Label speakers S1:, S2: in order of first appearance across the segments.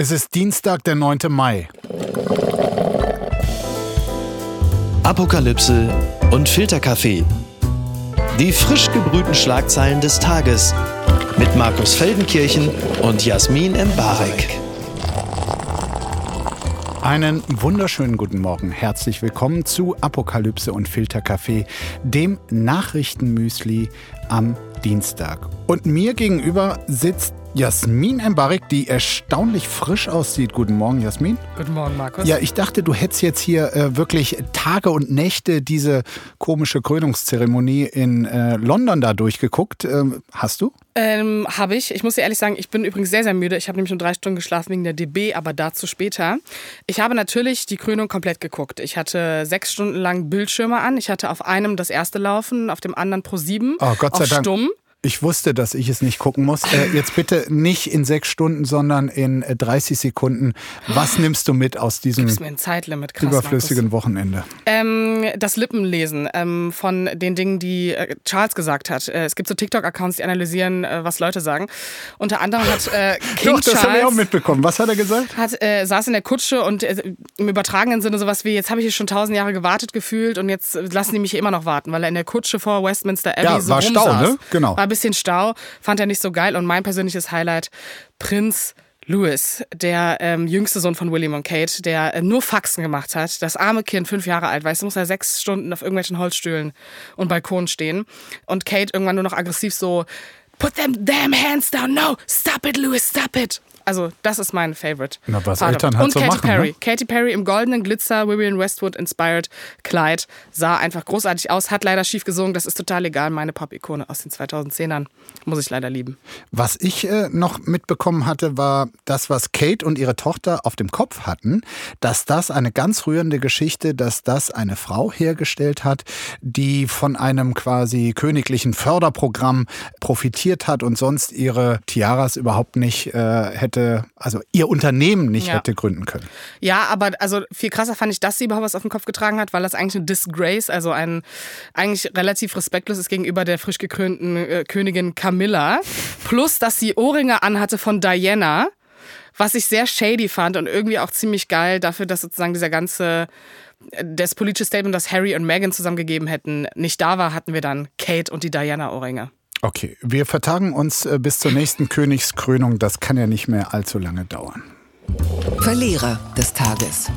S1: Es ist Dienstag, der 9. Mai.
S2: Apokalypse und Filterkaffee. Die frisch gebrühten Schlagzeilen des Tages mit Markus Feldenkirchen und Jasmin Embarek.
S1: Einen wunderschönen guten Morgen. Herzlich willkommen zu Apokalypse und Filterkaffee, dem Nachrichtenmüsli am Dienstag. Und mir gegenüber sitzt Jasmin Embarek, die erstaunlich frisch aussieht. Guten Morgen, Jasmin.
S3: Guten Morgen, Markus.
S1: Ja, ich dachte, du hättest jetzt hier äh, wirklich Tage und Nächte diese komische Krönungszeremonie in äh, London da durchgeguckt. Ähm, hast du?
S3: Ähm, habe ich. Ich muss dir ehrlich sagen, ich bin übrigens sehr, sehr müde. Ich habe nämlich nur drei Stunden geschlafen wegen der DB, aber dazu später. Ich habe natürlich die Krönung komplett geguckt. Ich hatte sechs Stunden lang Bildschirme an. Ich hatte auf einem das erste Laufen, auf dem anderen Pro 7.
S1: Oh, Gott sei
S3: auf
S1: Dank.
S3: Stumm.
S1: Ich wusste, dass ich es nicht gucken muss. Äh, jetzt bitte nicht in sechs Stunden, sondern in äh, 30 Sekunden. Was nimmst du mit aus diesem
S3: Das krass.
S1: überflüssigen Wochenende?
S3: Ähm, das Lippenlesen ähm, von den Dingen, die äh, Charles gesagt hat. Äh, es gibt so TikTok-Accounts, die analysieren, äh, was Leute sagen. Unter anderem hat äh, King
S1: Doch, das
S3: Charles...
S1: habe ich auch mitbekommen. Was hat er gesagt?
S3: hat, äh, saß in der Kutsche und äh, im übertragenen Sinne sowas wie, jetzt habe ich hier schon tausend Jahre gewartet gefühlt und jetzt lassen die mich hier immer noch warten, weil er in der Kutsche vor Westminster Abbey
S1: Ja,
S3: so
S1: war Stau,
S3: rumsaß.
S1: ne? Genau.
S3: War ein bisschen Stau, fand er nicht so geil und mein persönliches Highlight, Prinz Louis, der ähm, jüngste Sohn von William und Kate, der äh, nur Faxen gemacht hat. Das arme Kind, fünf Jahre alt, weißt du, muss er sechs Stunden auf irgendwelchen Holzstühlen und Balkonen stehen. Und Kate irgendwann nur noch aggressiv so, put them damn hands down, no, stop it, Louis, stop it. Also, das ist mein Favorite.
S1: Na, was
S3: Vater.
S1: Eltern halt
S3: Und
S1: so
S3: Katy
S1: machen,
S3: Perry.
S1: ne?
S3: Katy Perry im goldenen Glitzer, Vivian Westwood inspired Kleid sah einfach großartig aus, hat leider schief gesungen, das ist total egal. Meine Pop-Ikone aus den 2010ern muss ich leider lieben.
S1: Was ich äh, noch mitbekommen hatte, war das, was Kate und ihre Tochter auf dem Kopf hatten, dass das eine ganz rührende Geschichte, dass das eine Frau hergestellt hat, die von einem quasi königlichen Förderprogramm profitiert hat und sonst ihre Tiaras überhaupt nicht äh, hätte, also ihr Unternehmen nicht
S3: Ja.
S1: hätte gründen können.
S3: Ja, aber also viel krasser fand ich, dass sie überhaupt was auf den Kopf getragen hat, weil das eigentlich eine Disgrace, also ein eigentlich relativ respektlos ist gegenüber der frisch gekrönten äh, Königin Camilla. Plus, dass sie Ohrringe anhatte von Diana, was ich sehr shady fand und irgendwie auch ziemlich geil dafür, dass sozusagen dieser ganze das politische Statement, das Harry und Meghan zusammengegeben hätten, nicht da war, hatten wir dann Kate und die Diana-Ohrringe.
S1: Okay, wir vertagen uns äh, bis zur nächsten Königskrönung. Das kann ja nicht mehr allzu lange dauern.
S4: Verlierer des Tages.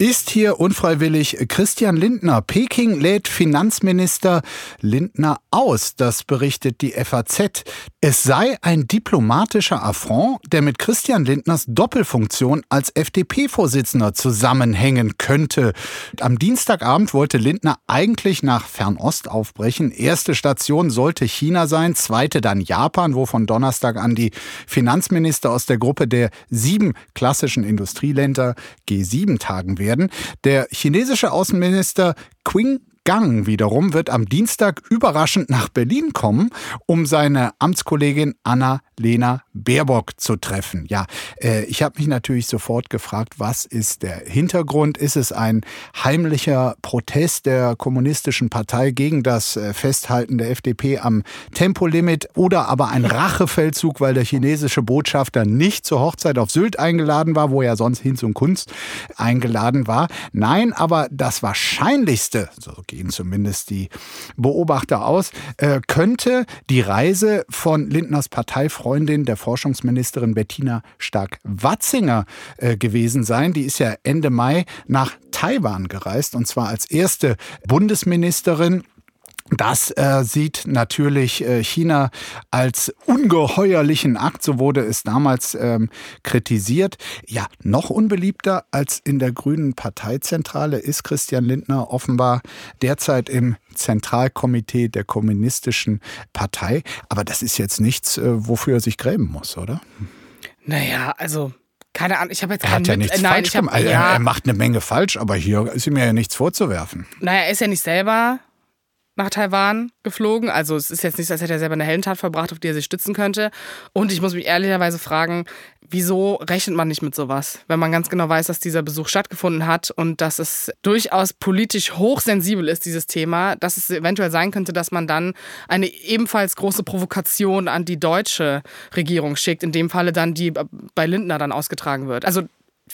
S1: Ist hier unfreiwillig Christian Lindner. Peking lädt Finanzminister Lindner aus. Das berichtet die FAZ. Es sei ein diplomatischer Affront, der mit Christian Lindners Doppelfunktion als FDP-Vorsitzender zusammenhängen könnte. Am Dienstagabend wollte Lindner eigentlich nach Fernost aufbrechen. Erste Station sollte China sein, zweite dann Japan, wo von Donnerstag an die Finanzminister aus der Gruppe der sieben klassischen Industrieländer G7 tagen werden. Der chinesische Außenminister Qing Gang wiederum wird am Dienstag überraschend nach Berlin kommen, um seine Amtskollegin Anna-Lena Baerbock zu treffen. Ja, äh, ich habe mich natürlich sofort gefragt, was ist der Hintergrund? Ist es ein heimlicher Protest der kommunistischen Partei gegen das äh, Festhalten der FDP am Tempolimit oder aber ein Rachefeldzug, weil der chinesische Botschafter nicht zur Hochzeit auf Sylt eingeladen war, wo er sonst Hinz und Kunst eingeladen war? Nein, aber das Wahrscheinlichste, so gehen zumindest die Beobachter aus, äh, könnte die Reise von Lindners Parteifreundin, der Forschungsministerin Bettina Stark-Watzinger äh, gewesen sein. Die ist ja Ende Mai nach Taiwan gereist und zwar als erste Bundesministerin. Das äh, sieht natürlich äh, China als ungeheuerlichen Akt, so wurde es damals ähm, kritisiert. Ja, noch unbeliebter als in der grünen Parteizentrale ist Christian Lindner offenbar derzeit im Zentralkomitee der kommunistischen Partei. Aber das ist jetzt nichts, äh, wofür er sich grämen muss, oder?
S3: Naja, also, keine Ahnung, ich habe jetzt
S1: Er hat ja nichts
S3: äh, nein,
S1: falsch
S3: hab,
S1: gemacht. Er-
S3: ja,
S1: Er macht eine Menge falsch, aber hier ist ihm ja nichts vorzuwerfen.
S3: Naja, er ist ja nicht selber nach Taiwan geflogen. Also es ist jetzt nicht so, als hätte er selber eine Heldentat verbracht, auf die er sich stützen könnte. Und ich muss mich ehrlicherweise fragen, wieso rechnet man nicht mit sowas, wenn man ganz genau weiß, dass dieser Besuch stattgefunden hat und dass es durchaus politisch hochsensibel ist, dieses Thema, dass es eventuell sein könnte, dass man dann eine ebenfalls große Provokation an die deutsche Regierung schickt, in dem Falle dann die bei Lindner dann ausgetragen wird. Also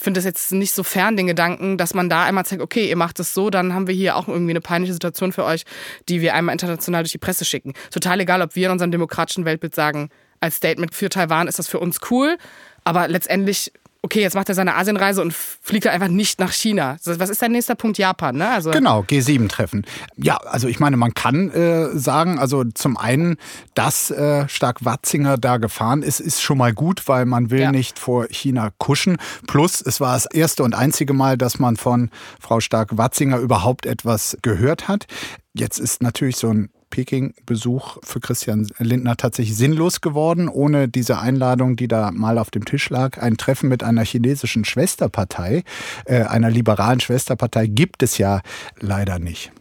S3: finde das jetzt nicht so fern, den Gedanken, dass man da einmal zeigt, okay, ihr macht es so, dann haben wir hier auch irgendwie eine peinliche Situation für euch, die wir einmal international durch die Presse schicken. Total egal, ob wir in unserem demokratischen Weltbild sagen, als Statement für Taiwan ist das für uns cool, aber letztendlich okay, jetzt macht er seine Asienreise und fliegt einfach nicht nach China. Was ist dein nächster Punkt? Japan, ne?
S1: Also genau, G7-Treffen. Ja, also ich meine, man kann äh, sagen, also zum einen, dass äh, Stark-Watzinger da gefahren ist, ist schon mal gut, weil man will ja. nicht vor China kuschen. Plus, es war das erste und einzige Mal, dass man von Frau Stark-Watzinger überhaupt etwas gehört hat. Jetzt ist natürlich so ein Peking-Besuch für Christian Lindner tatsächlich sinnlos geworden, ohne diese Einladung, die da mal auf dem Tisch lag. Ein Treffen mit einer chinesischen Schwesterpartei, äh, einer liberalen Schwesterpartei, gibt es ja leider nicht.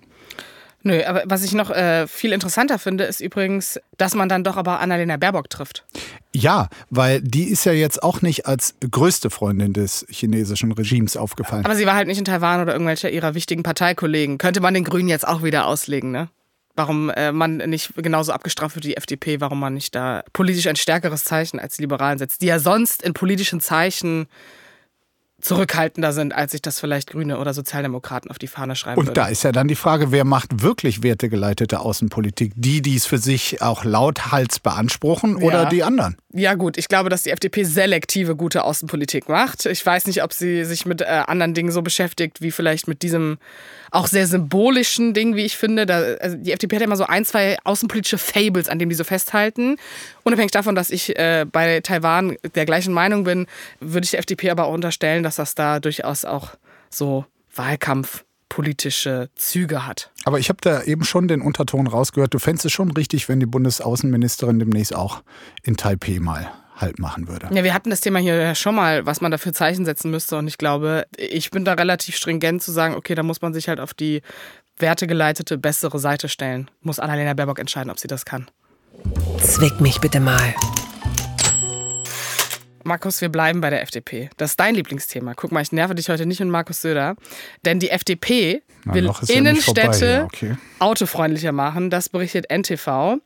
S3: Nö, aber was ich noch äh, viel interessanter finde, ist übrigens, dass man dann doch aber Annalena Baerbock trifft.
S1: Ja, weil die ist ja jetzt auch nicht als größte Freundin des chinesischen Regimes aufgefallen.
S3: Aber sie war halt nicht in Taiwan oder irgendwelcher ihrer wichtigen Parteikollegen. Könnte man den Grünen jetzt auch wieder auslegen, ne? Warum äh, man nicht genauso abgestraft wird wie die FDP, warum man nicht da politisch ein stärkeres Zeichen als die Liberalen setzt, die ja sonst in politischen Zeichen zurückhaltender sind, als sich das vielleicht Grüne oder Sozialdemokraten auf die Fahne schreiben
S1: Und
S3: würde.
S1: da ist ja dann die Frage, wer macht wirklich wertegeleitete Außenpolitik? Die, die es für sich auch lauthals beanspruchen oder ja. die anderen?
S3: Ja gut, ich glaube, dass die FDP selektive gute Außenpolitik macht. Ich weiß nicht, ob sie sich mit äh, anderen Dingen so beschäftigt, wie vielleicht mit diesem auch sehr symbolischen Ding, wie ich finde. Da, also die FDP hat ja immer so ein, zwei außenpolitische Fables, an denen die so festhalten. Unabhängig davon, dass ich äh, bei Taiwan der gleichen Meinung bin, würde ich der FDP aber auch unterstellen, dass das da durchaus auch so Wahlkampfpolitische Züge hat.
S1: Aber ich habe da eben schon den Unterton rausgehört. Du fändest es schon richtig, wenn die Bundesaußenministerin demnächst auch in Taipei mal halt machen würde.
S3: Ja, wir hatten das Thema hier ja schon mal, was man dafür Zeichen setzen müsste. Und ich glaube, ich bin da relativ stringent zu sagen, okay, da muss man sich halt auf die wertegeleitete, bessere Seite stellen. Muss Annalena Baerbock entscheiden, ob sie das kann.
S4: Zwick mich bitte mal.
S3: Markus, wir bleiben bei der FDP. Das ist dein Lieblingsthema. Guck mal, ich nerve dich heute nicht mit Markus Söder. Denn die FDP Na, will Innenstädte ja okay. autofreundlicher machen. Das berichtet NTV.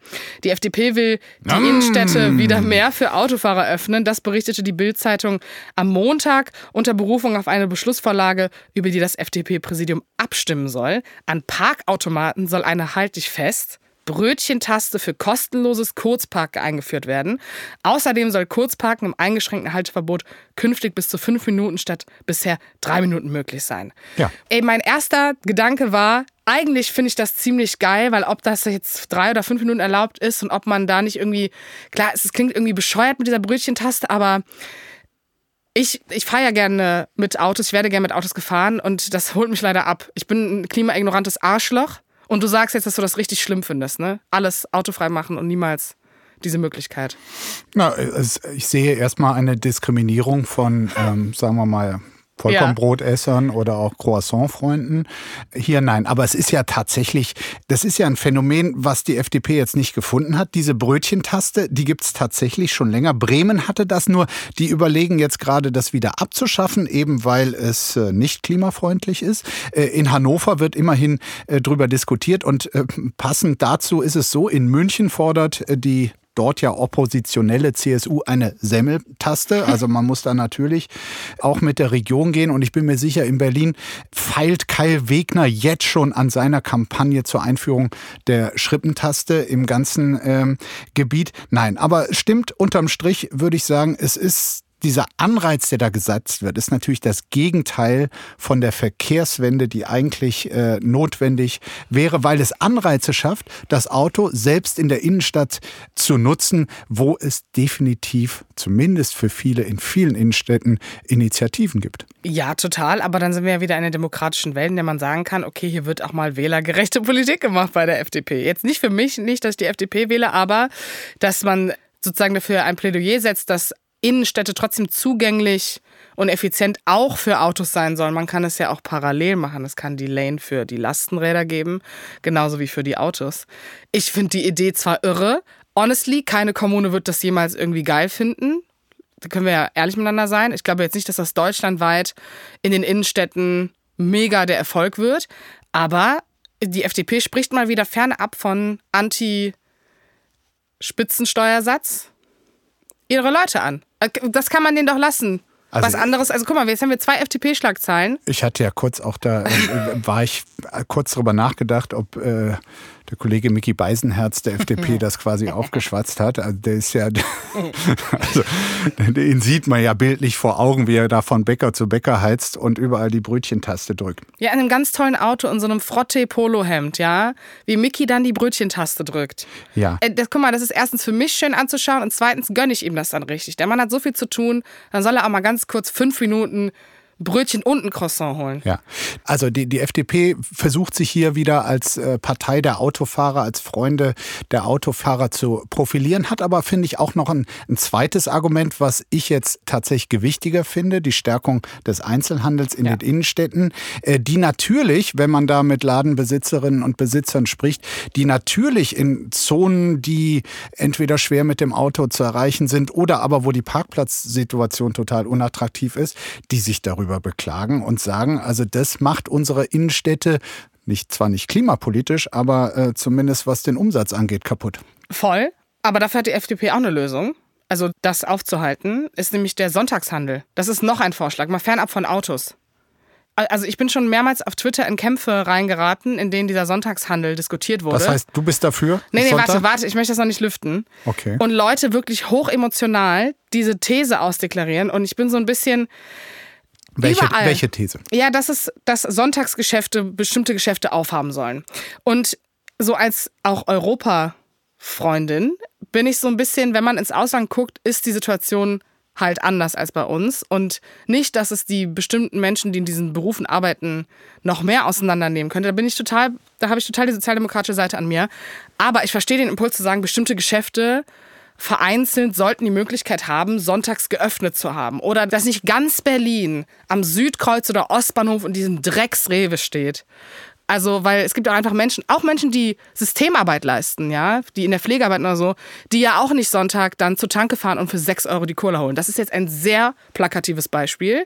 S3: Die FDP will die mm. Innenstädte wieder mehr für Autofahrer öffnen. Das berichtete die Bild-Zeitung am Montag unter Berufung auf eine Beschlussvorlage, über die das FDP-Präsidium abstimmen soll. An Parkautomaten soll eine, halt dich fest, Brötchentaste für kostenloses Kurzparken eingeführt werden. Außerdem soll Kurzparken im eingeschränkten Halteverbot künftig bis zu fünf Minuten statt bisher drei Minuten möglich sein. Ja. Ey, mein erster Gedanke war, eigentlich finde ich das ziemlich geil, weil ob das jetzt drei oder fünf Minuten erlaubt ist und ob man da nicht irgendwie, klar, es klingt irgendwie bescheuert mit dieser Brötchentaste, aber ich, ich fahre ja gerne mit Autos, ich werde gerne mit Autos gefahren und das holt mich leider ab. Ich bin ein klimaignorantes Arschloch und du sagst jetzt, dass du das richtig schlimm findest, ne? Alles autofrei machen und niemals diese Möglichkeit.
S1: Na, ich sehe erstmal eine Diskriminierung von, ähm, sagen wir mal, Vollkornbrotessern ja. oder auch Croissant-Freunden. Hier nein, aber es ist ja tatsächlich, das ist ja ein Phänomen, was die FDP jetzt nicht gefunden hat. Diese Brötchentaste, die gibt es tatsächlich schon länger. Bremen hatte das nur. Die überlegen jetzt gerade, das wieder abzuschaffen, eben weil es äh, nicht klimafreundlich ist. Äh, in Hannover wird immerhin äh, drüber diskutiert und passend dazu ist es so, in München fordert die dort ja oppositionelle CSU eine Semmeltaste. Also man muss da natürlich auch mit der Region gehen. Und ich bin mir sicher, in Berlin feilt Kai Wegner jetzt schon an seiner Kampagne zur Einführung der Schrippentaste im ganzen ähm, Gebiet. Nein, aber stimmt unterm Strich, würde ich sagen, es ist dieser Anreiz, der da gesetzt wird, ist natürlich das Gegenteil von der Verkehrswende, die eigentlich äh, notwendig wäre, weil es Anreize schafft, das Auto selbst in der Innenstadt zu nutzen, wo es definitiv, zumindest für viele in vielen Innenstädten, Initiativen gibt.
S3: Ja, total. Aber dann sind wir ja wieder in einer demokratischen Welt, in der man sagen kann, okay, hier wird auch mal wählergerechte Politik gemacht bei der FDP. Jetzt nicht für mich, nicht, dass ich die FDP wähle, aber dass man sozusagen dafür ein Plädoyer setzt, dass Innenstädte trotzdem zugänglich und effizient auch für Autos sein sollen. Man kann es ja auch parallel machen. Es kann die Lane für die Lastenräder geben, genauso wie für die Autos. Ich finde die Idee zwar irre. Honestly, keine Kommune wird das jemals irgendwie geil finden. Da können wir ja ehrlich miteinander sein. Ich glaube jetzt nicht, dass das deutschlandweit in den Innenstädten mega der Erfolg wird. Aber die FDP spricht mal wieder fernab von Anti-Spitzensteuersatz ihre Leute an. Das kann man denen doch lassen. Also Was anderes, also guck mal, jetzt haben wir zwei FDP-Schlagzeilen.
S1: Ich hatte ja kurz auch da, äh, war ich kurz darüber nachgedacht, ob äh, der Kollege Mickey Beisenherz der FDP das quasi aufgeschwatzt hat. Also der ist ja, also den sieht man ja bildlich vor Augen, wie er da von Bäcker zu Bäcker heizt und überall die Brötchentaste drückt.
S3: Ja, in einem ganz tollen Auto in so einem Frotte-Polohemd, ja, wie Mickey dann die Brötchentaste drückt.
S1: Ja.
S3: Äh, das, guck mal, das ist erstens für mich schön anzuschauen und zweitens gönne ich ihm das dann richtig. Der Mann hat so viel zu tun, dann soll er auch mal ganz kurz fünf Minuten Brötchen und ein Croissant holen.
S1: Ja, also die, die FDP versucht sich hier wieder als äh, Partei der Autofahrer, als Freunde der Autofahrer zu profilieren, hat aber, finde ich, auch noch ein, ein zweites Argument, was ich jetzt tatsächlich gewichtiger finde, die Stärkung des Einzelhandels in ja. den Innenstädten, äh, die natürlich, wenn man da mit Ladenbesitzerinnen und Besitzern spricht, die natürlich in Zonen, die entweder schwer mit dem Auto zu erreichen sind oder aber wo die Parkplatzsituation total unattraktiv ist, die sich darüber darüber beklagen und sagen, also das macht unsere Innenstädte nicht zwar nicht klimapolitisch, aber äh, zumindest was den Umsatz angeht, kaputt.
S3: Voll. Aber dafür hat die FDP auch eine Lösung. Also das aufzuhalten, ist nämlich der Sonntagshandel. Das ist noch ein Vorschlag, mal fernab von Autos. Also ich bin schon mehrmals auf Twitter in Kämpfe reingeraten, in denen dieser Sonntagshandel diskutiert wurde.
S1: Das heißt, du bist dafür?
S3: Nee, nee, Sonntag? warte, warte, ich möchte das noch nicht lüften.
S1: Okay.
S3: Und Leute wirklich hochemotional diese These ausdeklarieren. Und ich bin so ein bisschen,
S1: welche, Überall. welche These?
S3: Ja, dass es, dass Sonntagsgeschäfte bestimmte Geschäfte aufhaben sollen. Und so als auch Europa-Freundin bin ich so ein bisschen, wenn man ins Ausland guckt, ist die Situation halt anders als bei uns. Und nicht, dass es die bestimmten Menschen, die in diesen Berufen arbeiten, noch mehr auseinandernehmen könnte. Da bin ich total, da habe ich total die sozialdemokratische Seite an mir. Aber ich verstehe den Impuls zu sagen, bestimmte Geschäfte vereinzelt sollten die Möglichkeit haben, sonntags geöffnet zu haben. Oder dass nicht ganz Berlin am Südkreuz oder Ostbahnhof in diesem Drecksrewe steht. Also, weil es gibt auch einfach Menschen, auch Menschen, die Systemarbeit leisten, ja, die in der Pflege arbeiten oder so, die ja auch nicht Sonntag dann zur Tanke fahren und für 6 Euro die Cola holen. Das ist jetzt ein sehr plakatives Beispiel.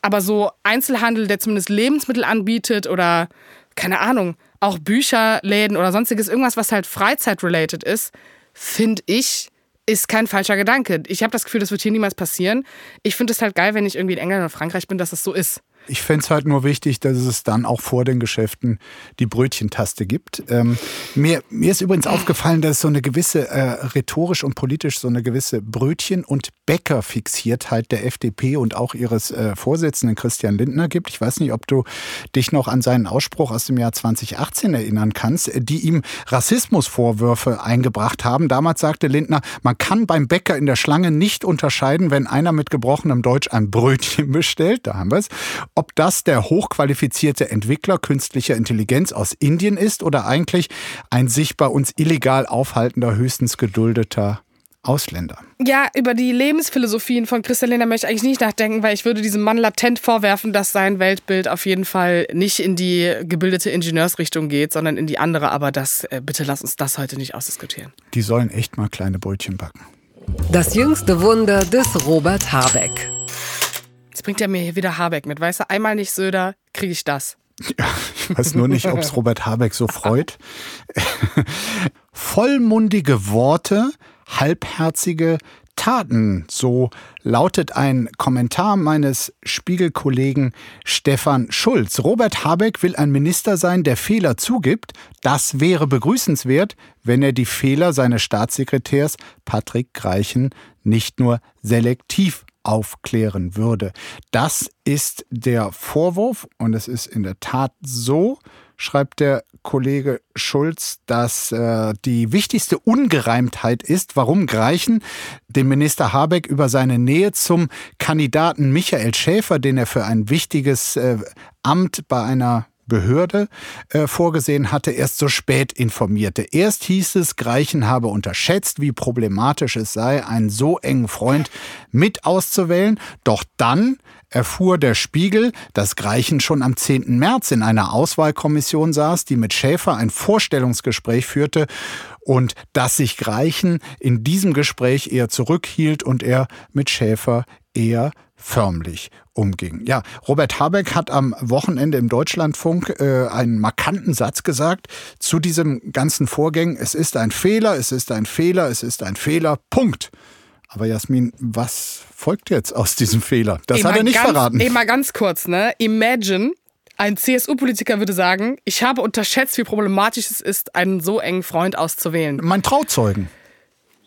S3: Aber so Einzelhandel, der zumindest Lebensmittel anbietet oder, keine Ahnung, auch Bücherläden oder sonstiges, irgendwas, was halt Freizeit-related ist, finde ich, ist kein falscher Gedanke. Ich habe das Gefühl, das wird hier niemals passieren. Ich finde es halt geil, wenn ich irgendwie in England oder Frankreich bin, dass es so ist.
S1: Ich fände es halt nur wichtig, dass es dann auch vor den Geschäften die Brötchentaste gibt. Ähm, mir, mir ist übrigens aufgefallen, dass es so eine gewisse, äh, rhetorisch und politisch, so eine gewisse Brötchen- und Bäckerfixiertheit der FDP und auch ihres äh, Vorsitzenden Christian Lindner gibt. Ich weiß nicht, ob du dich noch an seinen Ausspruch aus dem Jahr 2018 erinnern kannst, die ihm Rassismusvorwürfe eingebracht haben. Damals sagte Lindner, man kann beim Bäcker in der Schlange nicht unterscheiden, wenn einer mit gebrochenem Deutsch ein Brötchen bestellt, da haben wir es, ob das der hochqualifizierte Entwickler künstlicher Intelligenz aus Indien ist oder eigentlich ein sich bei uns illegal aufhaltender, höchstens geduldeter Ausländer.
S3: Ja, über die Lebensphilosophien von Christian Lindner möchte ich eigentlich nicht nachdenken, weil ich würde diesem Mann latent vorwerfen, dass sein Weltbild auf jeden Fall nicht in die gebildete Ingenieursrichtung geht, sondern in die andere. Aber das, äh, bitte lass uns das heute nicht ausdiskutieren.
S1: Die sollen echt mal kleine Brötchen backen.
S4: Das jüngste Wunder des Robert Habeck.
S3: Jetzt bringt er mir hier wieder Habeck mit. Weißt du, einmal nicht Söder, kriege ich das.
S1: Ja, ich weiß nur nicht, ob es Robert Habeck so freut. Vollmundige Worte, halbherzige Taten. So lautet ein Kommentar meines Spiegelkollegen Stefan Schulz. Robert Habeck will ein Minister sein, der Fehler zugibt. Das wäre begrüßenswert, wenn er die Fehler seines Staatssekretärs Patrick Greichen nicht nur selektiv aufklären würde. Das ist der Vorwurf und es ist in der Tat so, schreibt der Kollege Schulz, dass äh, die wichtigste Ungereimtheit ist, warum Greichen dem Minister Habeck über seine Nähe zum Kandidaten Michael Schäfer, den er für ein wichtiges äh, Amt bei einer Behörde äh, vorgesehen hatte, erst so spät informierte. Erst hieß es, Greichen habe unterschätzt, wie problematisch es sei, einen so engen Freund mit auszuwählen. Doch dann erfuhr der Spiegel, dass Greichen schon am 10. März in einer Auswahlkommission saß, die mit Schäfer ein Vorstellungsgespräch führte und dass sich Greichen in diesem Gespräch eher zurückhielt und er mit Schäfer eher förmlich umging. Ja, Robert Habeck hat am Wochenende im Deutschlandfunk äh, einen markanten Satz gesagt zu diesem ganzen Vorgang. Es ist ein Fehler, es ist ein Fehler, es ist ein Fehler. Punkt. Aber Jasmin, was folgt jetzt aus diesem Fehler? Das hat er nicht
S3: ganz,
S1: verraten.
S3: Ey, mal ganz kurz, ne? Imagine, ein CSU-Politiker würde sagen, ich habe unterschätzt, wie problematisch es ist, einen so engen Freund auszuwählen.
S1: Mein Trauzeugen.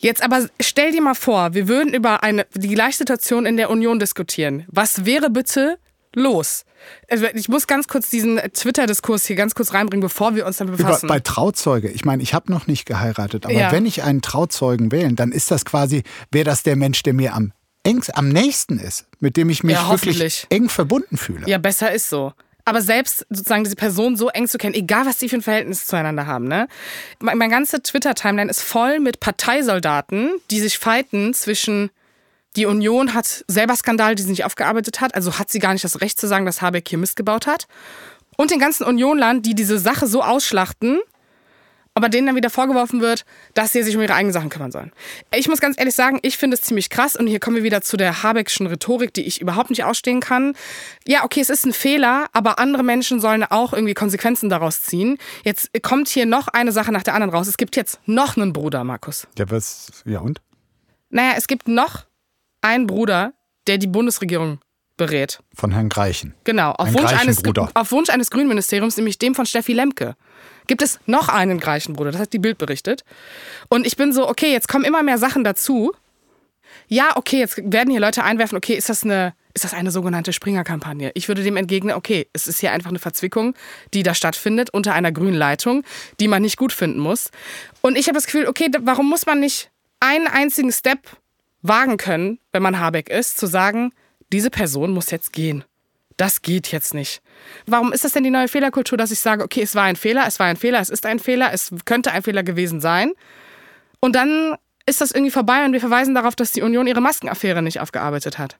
S3: Jetzt aber stell dir mal vor, wir würden über eine, die gleiche Situation in der Union diskutieren. Was wäre bitte los? Also ich muss ganz kurz diesen Twitter-Diskurs hier ganz kurz reinbringen, bevor wir uns damit befassen.
S1: Über, bei Trauzeuge, ich meine, ich habe noch nicht geheiratet, aber
S3: Ja.
S1: wenn ich einen Trauzeugen wählen, dann ist das quasi, wäre das der Mensch, der mir am engst, am nächsten ist, mit dem ich mich
S3: Ja,
S1: wirklich eng verbunden fühle.
S3: Ja, besser ist so. Aber selbst sozusagen diese Person so eng zu kennen, egal was die für ein Verhältnis zueinander haben, ne? Mein, mein ganze Twitter-Timeline ist voll mit Parteisoldaten, die sich fighten zwischen die Union hat selber Skandal, die sie nicht aufgearbeitet hat, also hat sie gar nicht das Recht zu sagen, dass Habeck hier Mist gebaut hat. Und den ganzen Unionlern, die diese Sache so ausschlachten, aber denen dann wieder vorgeworfen wird, dass sie sich um ihre eigenen Sachen kümmern sollen. Ich muss ganz ehrlich sagen, ich finde es ziemlich krass und hier kommen wir wieder zu der Habeckschen Rhetorik, die ich überhaupt nicht ausstehen kann. Ja, okay, es ist ein Fehler, aber andere Menschen sollen auch irgendwie Konsequenzen daraus ziehen. Jetzt kommt hier noch eine Sache nach der anderen raus. Es gibt jetzt noch einen Bruder, Markus.
S1: Ja, was, ja und?
S3: Naja, es gibt noch einen Bruder, der die Bundesregierung berät.
S1: Von Herrn Greichen.
S3: Genau, auf Wunsch, eines,
S1: Greichenbruder.
S3: auf Wunsch eines Grünministeriums, nämlich dem von Steffi Lemke, gibt es noch einen Greichenbruder. Das hat die Bild berichtet. Und ich bin so, okay, jetzt kommen immer mehr Sachen dazu. Ja, okay, jetzt werden hier Leute einwerfen, okay, ist das eine, ist das eine sogenannte Springer-Kampagne? Ich würde dem entgegnen, okay, es ist hier einfach eine Verzwickung, die da stattfindet unter einer grünen Leitung, die man nicht gut finden muss. Und ich habe das Gefühl, okay, warum muss man nicht einen einzigen Step wagen können, wenn man Habeck ist, zu sagen, diese Person muss jetzt gehen. Das geht jetzt nicht. Warum ist das denn die neue Fehlerkultur, dass ich sage, okay, es war ein Fehler, es war ein Fehler, es ist ein Fehler, es könnte ein Fehler gewesen sein. Und dann ist das irgendwie vorbei und wir verweisen darauf, dass die Union ihre Maskenaffäre nicht aufgearbeitet hat.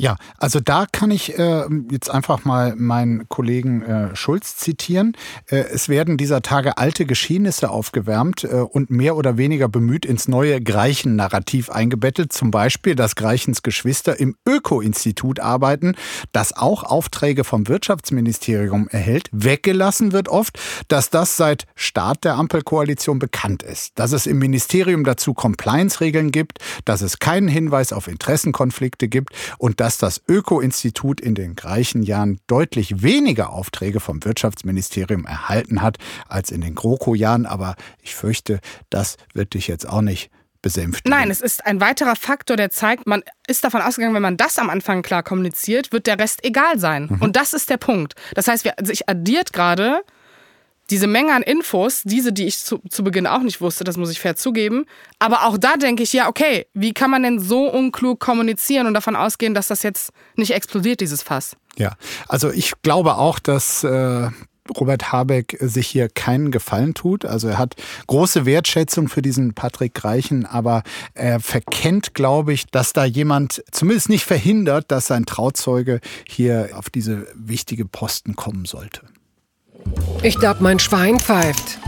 S1: Ja, also da kann ich äh, jetzt einfach mal meinen Kollegen äh, Schulz zitieren. Äh, es werden dieser Tage alte Geschehnisse aufgewärmt äh, und mehr oder weniger bemüht ins neue Greichen-Narrativ eingebettet. Zum Beispiel, dass Greichens Geschwister im Öko-Institut arbeiten, das auch Aufträge vom Wirtschaftsministerium erhält. Weggelassen wird oft, dass das seit Start der Ampelkoalition bekannt ist. Dass es im Ministerium dazu Compliance-Regeln gibt, dass es keinen Hinweis auf Interessenkonflikte gibt und dass das Öko-Institut in den gleichen Jahren deutlich weniger Aufträge vom Wirtschaftsministerium erhalten hat als in den GroKo-Jahren. Aber ich fürchte, das wird dich jetzt auch nicht besänftigen.
S3: Nein, es ist ein weiterer Faktor, der zeigt, man ist davon ausgegangen, wenn man das am Anfang klar kommuniziert, wird der Rest egal sein. Und das ist der Punkt. Das heißt, wir, sich addiert gerade diese Menge an Infos, diese, die ich zu, zu Beginn auch nicht wusste, das muss ich fair zugeben. Aber auch da denke ich, ja, okay, wie kann man denn so unklug kommunizieren und davon ausgehen, dass das jetzt nicht explodiert, dieses Fass?
S1: Ja, also ich glaube auch, dass äh, Robert Habeck sich hier keinen Gefallen tut. Also er hat große Wertschätzung für diesen Patrick Greichen, aber er verkennt, glaube ich, dass da jemand zumindest nicht verhindert, dass sein Trauzeuge hier auf diese wichtige Posten kommen sollte.
S4: Ich glaub, mein Schwein pfeift.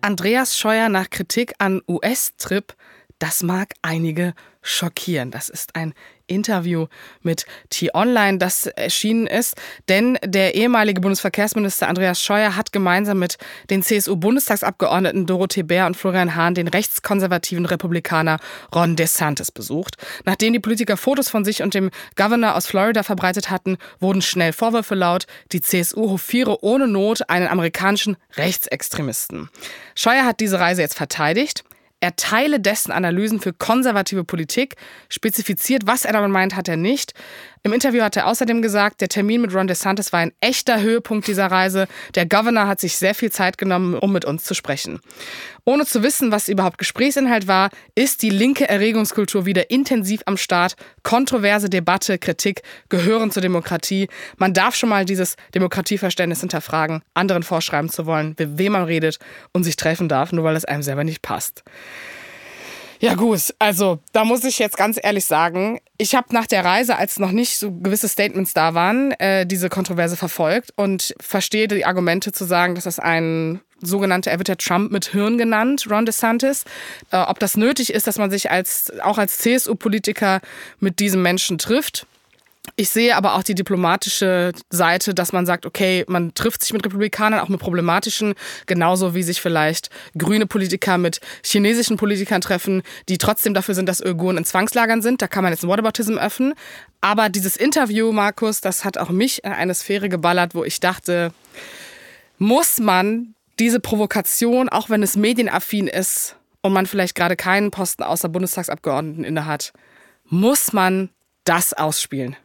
S3: Andreas Scheuer nach Kritik an US-Trip, das mag einige schockieren. Das ist ein Interview mit T-Online, das erschienen ist, denn der ehemalige Bundesverkehrsminister Andreas Scheuer hat gemeinsam mit den CSU-Bundestagsabgeordneten Dorothee Bär und Florian Hahn den rechtskonservativen Republikaner Ron DeSantis besucht. Nachdem die Politiker Fotos von sich und dem Governor aus Florida verbreitet hatten, wurden schnell Vorwürfe laut, die CSU hofiere ohne Not einen amerikanischen Rechtsextremisten. Scheuer hat diese Reise jetzt verteidigt. Er teile dessen Analysen für konservative Politik, spezifiziert, was er damit meint, hat er nicht. Im Interview hat er außerdem gesagt, der Termin mit Ron DeSantis war ein echter Höhepunkt dieser Reise. Der Governor hat sich sehr viel Zeit genommen, um mit uns zu sprechen. Ohne zu wissen, was überhaupt Gesprächsinhalt war, ist die linke Erregungskultur wieder intensiv am Start. Kontroverse Debatte, Kritik gehören zur Demokratie. Man darf schon mal dieses Demokratieverständnis hinterfragen, anderen vorschreiben zu wollen, mit wem man redet und sich treffen darf, nur weil es einem selber nicht passt. Ja gut, also da muss ich jetzt ganz ehrlich sagen, ich habe nach der Reise, als noch nicht so gewisse Statements da waren, äh, diese Kontroverse verfolgt und verstehe die Argumente zu sagen, dass das ein sogenannter, er wird ja Trump mit Hirn genannt, Ron DeSantis. Äh, ob das nötig ist, dass man sich als auch als CSU-Politiker mit diesem Menschen trifft, ich sehe aber auch die diplomatische Seite, dass man sagt, okay, man trifft sich mit Republikanern, auch mit problematischen, genauso wie sich vielleicht grüne Politiker mit chinesischen Politikern treffen, die trotzdem dafür sind, dass Uiguren in Zwangslagern sind. Da kann man jetzt ein Whataboutism öffnen. Aber dieses Interview, Markus, das hat auch mich in eine Sphäre geballert, wo ich dachte, muss man diese Provokation, auch wenn es medienaffin ist und man vielleicht gerade keinen Posten außer Bundestagsabgeordneten innehat, muss man das ausspielen?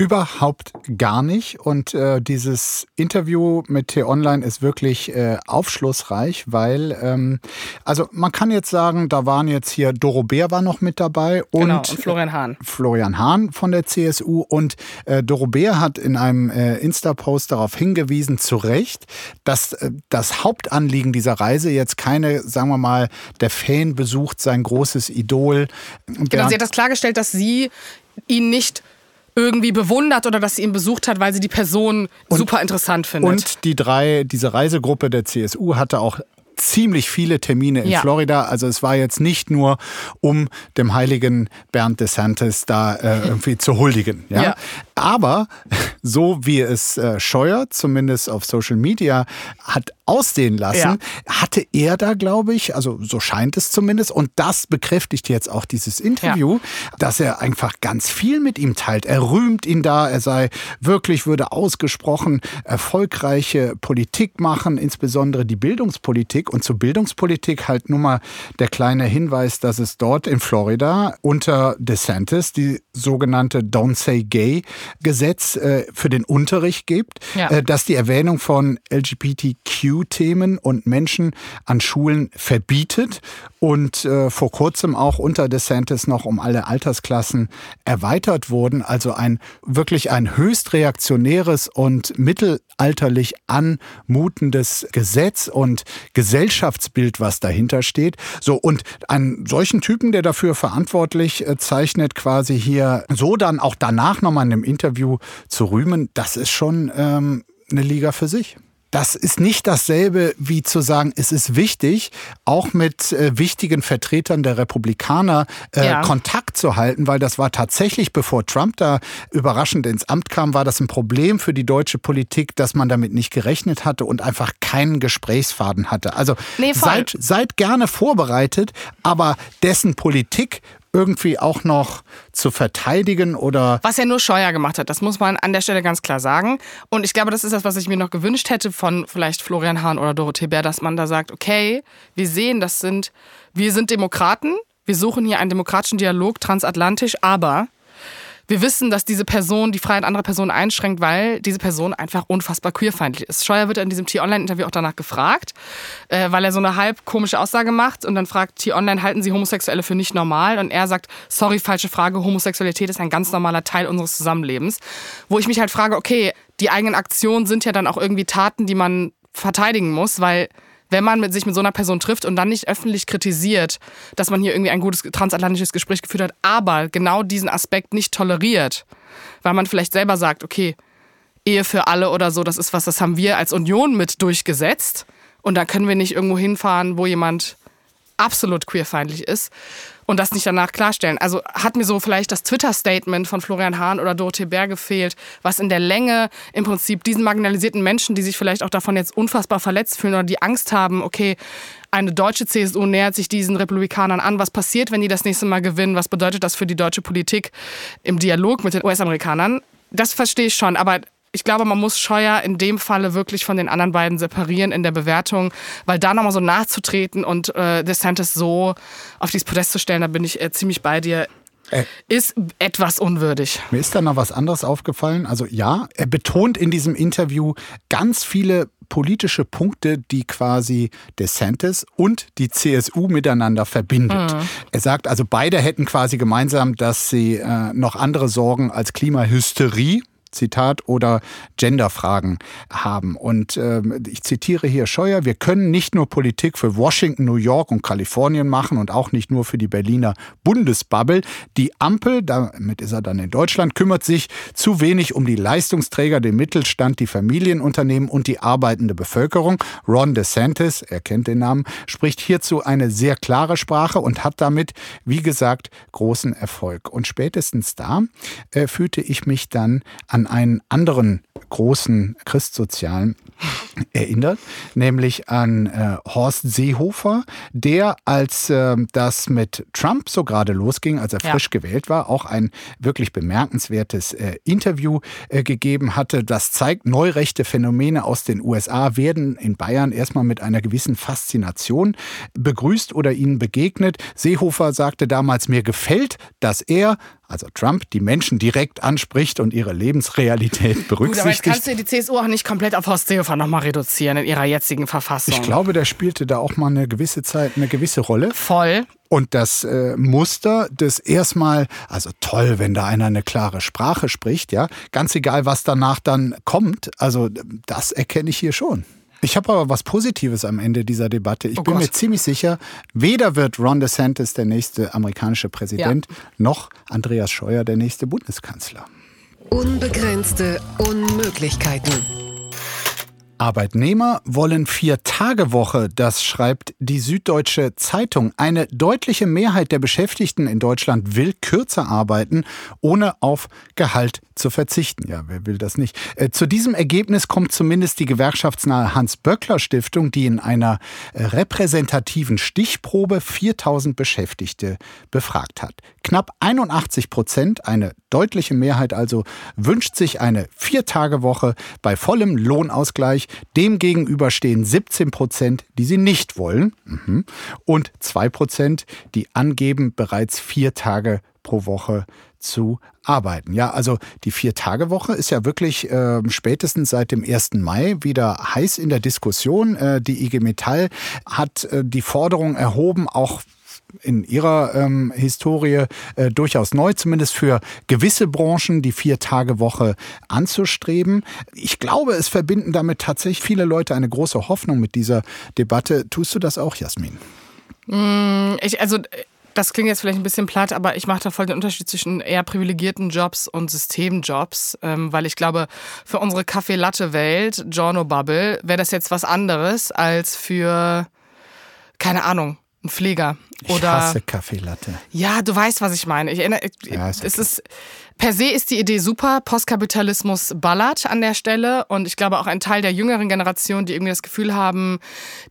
S1: Überhaupt gar nicht. Und äh, dieses Interview mit T-Online ist wirklich äh, aufschlussreich, weil, ähm, also man kann jetzt sagen, da waren jetzt hier, Doro Bär war noch mit dabei und,
S3: genau, und Florian Hahn.
S1: Florian Hahn von der CSU. Und äh, Doro Bär hat in einem äh, Insta-Post darauf hingewiesen, zu Recht, dass äh, das Hauptanliegen dieser Reise jetzt keine, sagen wir mal, der Fan besucht sein großes Idol.
S3: Genau, sie hat das klargestellt, dass sie ihn nicht irgendwie bewundert oder dass sie ihn besucht hat, weil sie die Person und, super interessant findet.
S1: Und die drei, diese Reisegruppe der CSU hatte auch ziemlich viele Termine in ja. Florida. Also es war jetzt nicht nur, um dem heiligen Bernd DeSantis da äh, irgendwie zu huldigen. Ja? ja? Aber so wie es äh, Scheuer zumindest auf Social Media hat aussehen lassen, ja. hatte er da, glaube ich, also so scheint es zumindest, und das bekräftigt jetzt auch dieses Interview, ja. dass er einfach ganz viel mit ihm teilt. Er rühmt ihn da, er sei wirklich, würde ausgesprochen erfolgreiche Politik machen, insbesondere die Bildungspolitik. Und zur Bildungspolitik halt nur mal der kleine Hinweis, dass es dort in Florida unter DeSantis die sogenannte Don't Say Gay Gesetz äh, für den Unterricht gibt, ja. äh, dass die Erwähnung von LGBTQ-Themen und Menschen an Schulen verbietet und äh, vor kurzem auch unter DeSantis noch um alle Altersklassen erweitert wurden. Also ein wirklich ein höchst reaktionäres und mittelalterlich anmutendes Gesetz und Gesellschaftsbild, was dahinter steht. So und einen solchen Typen, der dafür verantwortlich äh, zeichnet, quasi hier so dann auch danach nochmal in einem Interview zu rühmen, das ist schon ähm, eine Liga für sich. Das ist nicht dasselbe wie zu sagen, es ist wichtig, auch mit äh, wichtigen Vertretern der Republikaner äh, ja. Kontakt zu halten, weil das war tatsächlich, bevor Trump da überraschend ins Amt kam, war das ein Problem für die deutsche Politik, dass man damit nicht gerechnet hatte und einfach keinen Gesprächsfaden hatte. Also nee, seid, seid gerne vorbereitet, aber dessen Politik irgendwie auch noch zu verteidigen oder.
S3: Was er nur Scheuer gemacht hat, das muss man an der Stelle ganz klar sagen. Und ich glaube, das ist das, was ich mir noch gewünscht hätte von vielleicht Florian Hahn oder Dorothee Bär, dass man da sagt, okay, wir sehen, das sind, wir sind Demokraten, wir suchen hier einen demokratischen Dialog transatlantisch, aber wir wissen, dass diese Person die Freiheit anderer Personen einschränkt, weil diese Person einfach unfassbar queerfeindlich ist. Scheuer wird in diesem T-Online-Interview auch danach gefragt, äh, weil er so eine halb komische Aussage macht und dann fragt T-Online, halten Sie Homosexuelle für nicht normal? Und er sagt, sorry, falsche Frage, Homosexualität ist ein ganz normaler Teil unseres Zusammenlebens. Wo ich mich halt frage, okay, die eigenen Aktionen sind ja dann auch irgendwie Taten, die man verteidigen muss, weil wenn man mit sich mit so einer Person trifft und dann nicht öffentlich kritisiert, dass man hier irgendwie ein gutes transatlantisches Gespräch geführt hat, aber genau diesen Aspekt nicht toleriert, weil man vielleicht selber sagt, okay, Ehe für alle oder so, das ist was, das haben wir als Union mit durchgesetzt und da können wir nicht irgendwo hinfahren, wo jemand absolut queerfeindlich ist und das nicht danach klarstellen. Also hat mir so vielleicht das Twitter-Statement von Florian Hahn oder Dorothee Bär gefehlt, was in der Länge im Prinzip diesen marginalisierten Menschen, die sich vielleicht auch davon jetzt unfassbar verletzt fühlen oder die Angst haben, okay, eine deutsche CSU nähert sich diesen Republikanern an. Was passiert, wenn die das nächste Mal gewinnen? Was bedeutet das für die deutsche Politik im Dialog mit den US-Amerikanern? Das verstehe ich schon, aber ich glaube, man muss Scheuer in dem Falle wirklich von den anderen beiden separieren in der Bewertung, weil da nochmal so nachzutreten und äh, DeSantis so auf dieses Podest zu stellen, da bin ich äh, ziemlich bei dir. äh, ist etwas unwürdig.
S1: Mir ist da noch was anderes aufgefallen. Also ja, er betont in diesem Interview ganz viele politische Punkte, die quasi DeSantis und die CSU miteinander verbindet. Mhm. Er sagt also, beide hätten quasi gemeinsam, dass sie äh, noch andere Sorgen als Klimahysterie Zitat, oder Genderfragen haben. Und äh, ich zitiere hier Scheuer, wir können nicht nur Politik für Washington, New York und Kalifornien machen und auch nicht nur für die Berliner Bundesbubble. Die Ampel, damit ist er dann in Deutschland, kümmert sich zu wenig um die Leistungsträger, den Mittelstand, die Familienunternehmen und die arbeitende Bevölkerung. Ron DeSantis, er kennt den Namen, spricht hierzu eine sehr klare Sprache und hat damit, wie gesagt, großen Erfolg. Und spätestens da äh, fühlte ich mich dann an an einen anderen großen Christsozialen erinnert, nämlich an äh, Horst Seehofer, der, als äh, das mit Trump so gerade losging, als er frisch gewählt war, auch ein wirklich bemerkenswertes äh, Interview äh, gegeben hatte. Das zeigt, neurechte Phänomene aus den USA werden in Bayern erstmal mit einer gewissen Faszination begrüßt oder ihnen begegnet. Seehofer sagte damals, mir gefällt, dass er also Trump, die Menschen direkt anspricht und ihre Lebensrealität berücksichtigt. Gut, aber jetzt
S3: kannst du die CSU auch nicht komplett auf Horst Seehofer nochmal reduzieren in ihrer jetzigen Verfassung.
S1: Ich glaube, der spielte da auch mal eine gewisse Zeit eine gewisse Rolle.
S3: Voll.
S1: Und das äh, Muster des erstmal, also toll, wenn da einer eine klare Sprache spricht, ja, ganz egal, was danach dann kommt, also das erkenne ich hier schon. Ich habe aber was Positives am Ende dieser Debatte. Ich oh bin Gott. mir ziemlich sicher, weder wird Ron DeSantis der nächste amerikanische Präsident, ja. noch Andreas Scheuer der nächste Bundeskanzler.
S4: Unbegrenzte Unmöglichkeiten.
S1: Arbeitnehmer wollen Vier-Tage-Woche, das schreibt die Süddeutsche Zeitung. Eine deutliche Mehrheit der Beschäftigten in Deutschland will kürzer arbeiten, ohne auf Gehalt zu verzichten. Ja, wer will das nicht? Äh, zu diesem Ergebnis kommt zumindest die gewerkschaftsnahe Hans-Böckler-Stiftung, die in einer äh, repräsentativen Stichprobe 4000 Beschäftigte befragt hat. Knapp 81 Prozent, eine deutliche Mehrheit also, wünscht sich eine Vier-Tage-Woche bei vollem Lohnausgleich. Demgegenüber stehen 17 Prozent, die sie nicht wollen. Mhm. Und 2 Prozent, die angeben, bereits vier Tage pro Woche zu arbeiten. Ja, also die Vier-Tage-Woche ist ja wirklich äh, spätestens seit dem 1. Mai wieder heiß in der Diskussion. Äh, die IG Metall hat äh, die Forderung erhoben, auch in ihrer ähm, Historie äh, durchaus neu, zumindest für gewisse Branchen die Vier-Tage-Woche anzustreben. Ich glaube, es verbinden damit tatsächlich viele Leute eine große Hoffnung mit dieser Debatte. Tust du das auch, Jasmin?
S3: Mm, ich, also das klingt jetzt vielleicht ein bisschen platt, aber ich mache da voll den Unterschied zwischen eher privilegierten Jobs und Systemjobs, ähm, weil ich glaube, für unsere Kaffee-Latte-Welt, Giorno Bubble, wäre das jetzt was anderes als für, keine Ahnung, ein Pfleger. Oder, ich
S1: hasse Kaffeelatte.
S3: Ja, du weißt, was ich meine. Ich erinnere, ja, ist okay. es ist Per se ist die Idee super. Postkapitalismus ballert an der Stelle. Und ich glaube auch ein Teil der jüngeren Generation, die irgendwie das Gefühl haben,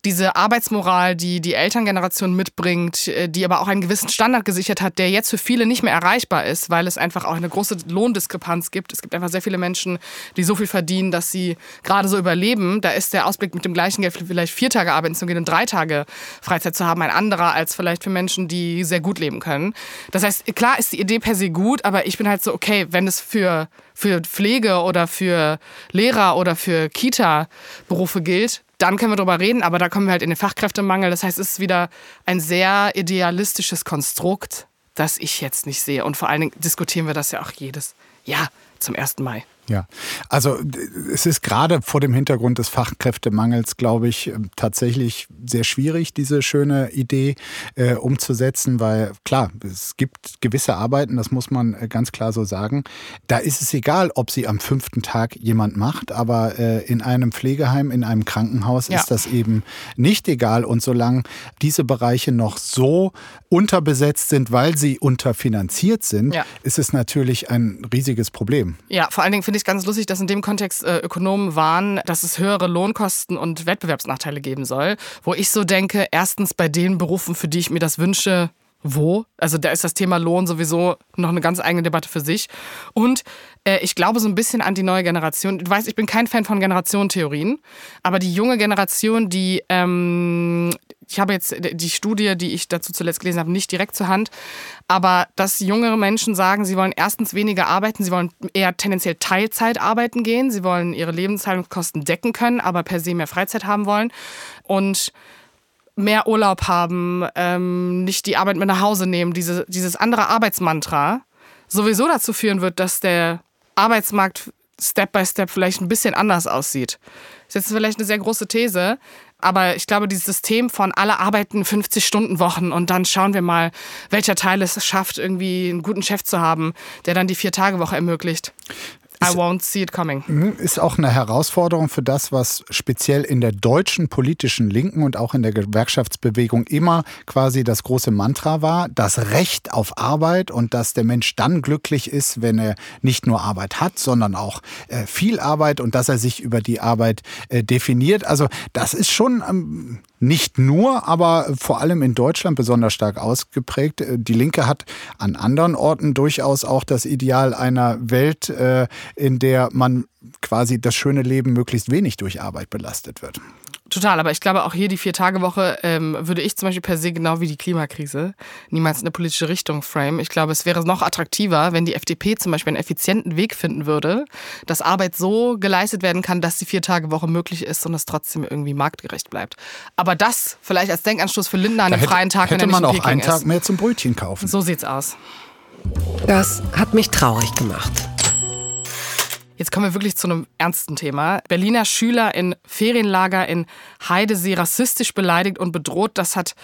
S3: diese Arbeitsmoral, die die Elterngeneration mitbringt, äh, die aber auch einen gewissen Standard gesichert hat, der jetzt für viele nicht mehr erreichbar ist, weil es einfach auch eine große Lohndiskrepanz gibt. Es gibt einfach sehr viele Menschen, die so viel verdienen, dass sie gerade so überleben. Da ist der Ausblick mit dem gleichen Geld vielleicht vier Tage arbeiten zu gehen und drei Tage Freizeit zu haben, ein anderer als vielleicht für Menschen, die sehr gut leben können. Das heißt, klar ist die Idee per se gut, aber ich bin halt so, okay, wenn es für, für Pflege oder für Lehrer oder für Kita-Berufe gilt, dann können wir darüber reden, aber da kommen wir halt in den Fachkräftemangel. Das heißt, es ist wieder ein sehr idealistisches Konstrukt, das ich jetzt nicht sehe. Und vor allen Dingen diskutieren wir das ja auch jedes Jahr zum 1. Mai.
S1: Ja, also es ist gerade vor dem Hintergrund des Fachkräftemangels, glaube ich, ähm, tatsächlich sehr schwierig, diese schöne Idee äh, umzusetzen, weil klar, es gibt gewisse Arbeiten, das muss man äh, ganz klar so sagen. Da ist es egal, ob sie am fünften Tag jemand macht, aber äh, in einem Pflegeheim, in einem Krankenhaus ja. ist das eben nicht egal. Und solange diese Bereiche noch so unterbesetzt sind, weil sie unterfinanziert sind, ja. ist es natürlich ein riesiges Problem.
S3: Ja, vor allen Dingen finde ich ich ganz lustig, dass in dem Kontext äh, Ökonomen waren, dass es höhere Lohnkosten und Wettbewerbsnachteile geben soll. Wo ich so denke, erstens bei den Berufen, für die ich mir das wünsche, wo? Also da ist das Thema Lohn sowieso noch eine ganz eigene Debatte für sich. Und äh, ich glaube so ein bisschen an die neue Generation. Du weißt, ich bin kein Fan von Generationentheorien, aber die junge Generation, die ähm, ich habe jetzt die Studie, die ich dazu zuletzt gelesen habe, nicht direkt zur Hand, aber dass jüngere Menschen sagen, sie wollen erstens weniger arbeiten, sie wollen eher tendenziell Teilzeit arbeiten gehen, sie wollen ihre Lebenshaltungskosten decken können, aber per se mehr Freizeit haben wollen und mehr Urlaub haben, ähm, nicht die Arbeit mit nach Hause nehmen, diese, dieses andere Arbeitsmantra sowieso dazu führen wird, dass der Arbeitsmarkt Step by Step vielleicht ein bisschen anders aussieht. Das ist jetzt vielleicht eine sehr große These, aber ich glaube, dieses System von alle arbeiten 50 Stunden Wochen und dann schauen wir mal, welcher Teil es schafft, irgendwie einen guten Chef zu haben, der dann die vier Tage Woche ermöglicht. I won't see it coming.
S1: Mhm, ist auch eine Herausforderung für das, was speziell in der deutschen politischen Linken und auch in der Gewerkschaftsbewegung immer quasi das große Mantra war, das Recht auf Arbeit und dass der Mensch dann glücklich ist, wenn er nicht nur Arbeit hat, sondern auch äh, viel Arbeit und dass er sich über die Arbeit äh, definiert. Also das ist schon ähm, nicht nur, aber vor allem in Deutschland besonders stark ausgeprägt. Äh, die Linke hat an anderen Orten durchaus auch das Ideal einer Welt, äh, in der man quasi das schöne Leben möglichst wenig durch Arbeit belastet wird.
S3: Total, aber ich glaube auch hier die Vier-Tage-Woche ähm, würde ich zum Beispiel per se genau wie die Klimakrise niemals eine politische Richtung frame. Ich glaube, es wäre noch attraktiver, wenn die FDP zum Beispiel einen effizienten Weg finden würde, dass Arbeit so geleistet werden kann, dass die Vier-Tage-Woche möglich ist und es trotzdem irgendwie marktgerecht bleibt. Aber das vielleicht als Denkanstoß für Lindner an einem freien Tag,
S1: hätte
S3: wenn
S1: man
S3: er
S1: auch
S3: nicht in
S1: einen
S3: Peking
S1: Tag mehr zum Brötchen kaufen.
S3: So sieht's aus.
S4: Das hat mich traurig gemacht.
S3: Jetzt kommen wir wirklich zu einem ernsten Thema. Berliner Schüler in Ferienlager in Heidesee rassistisch beleidigt und bedroht. Das hat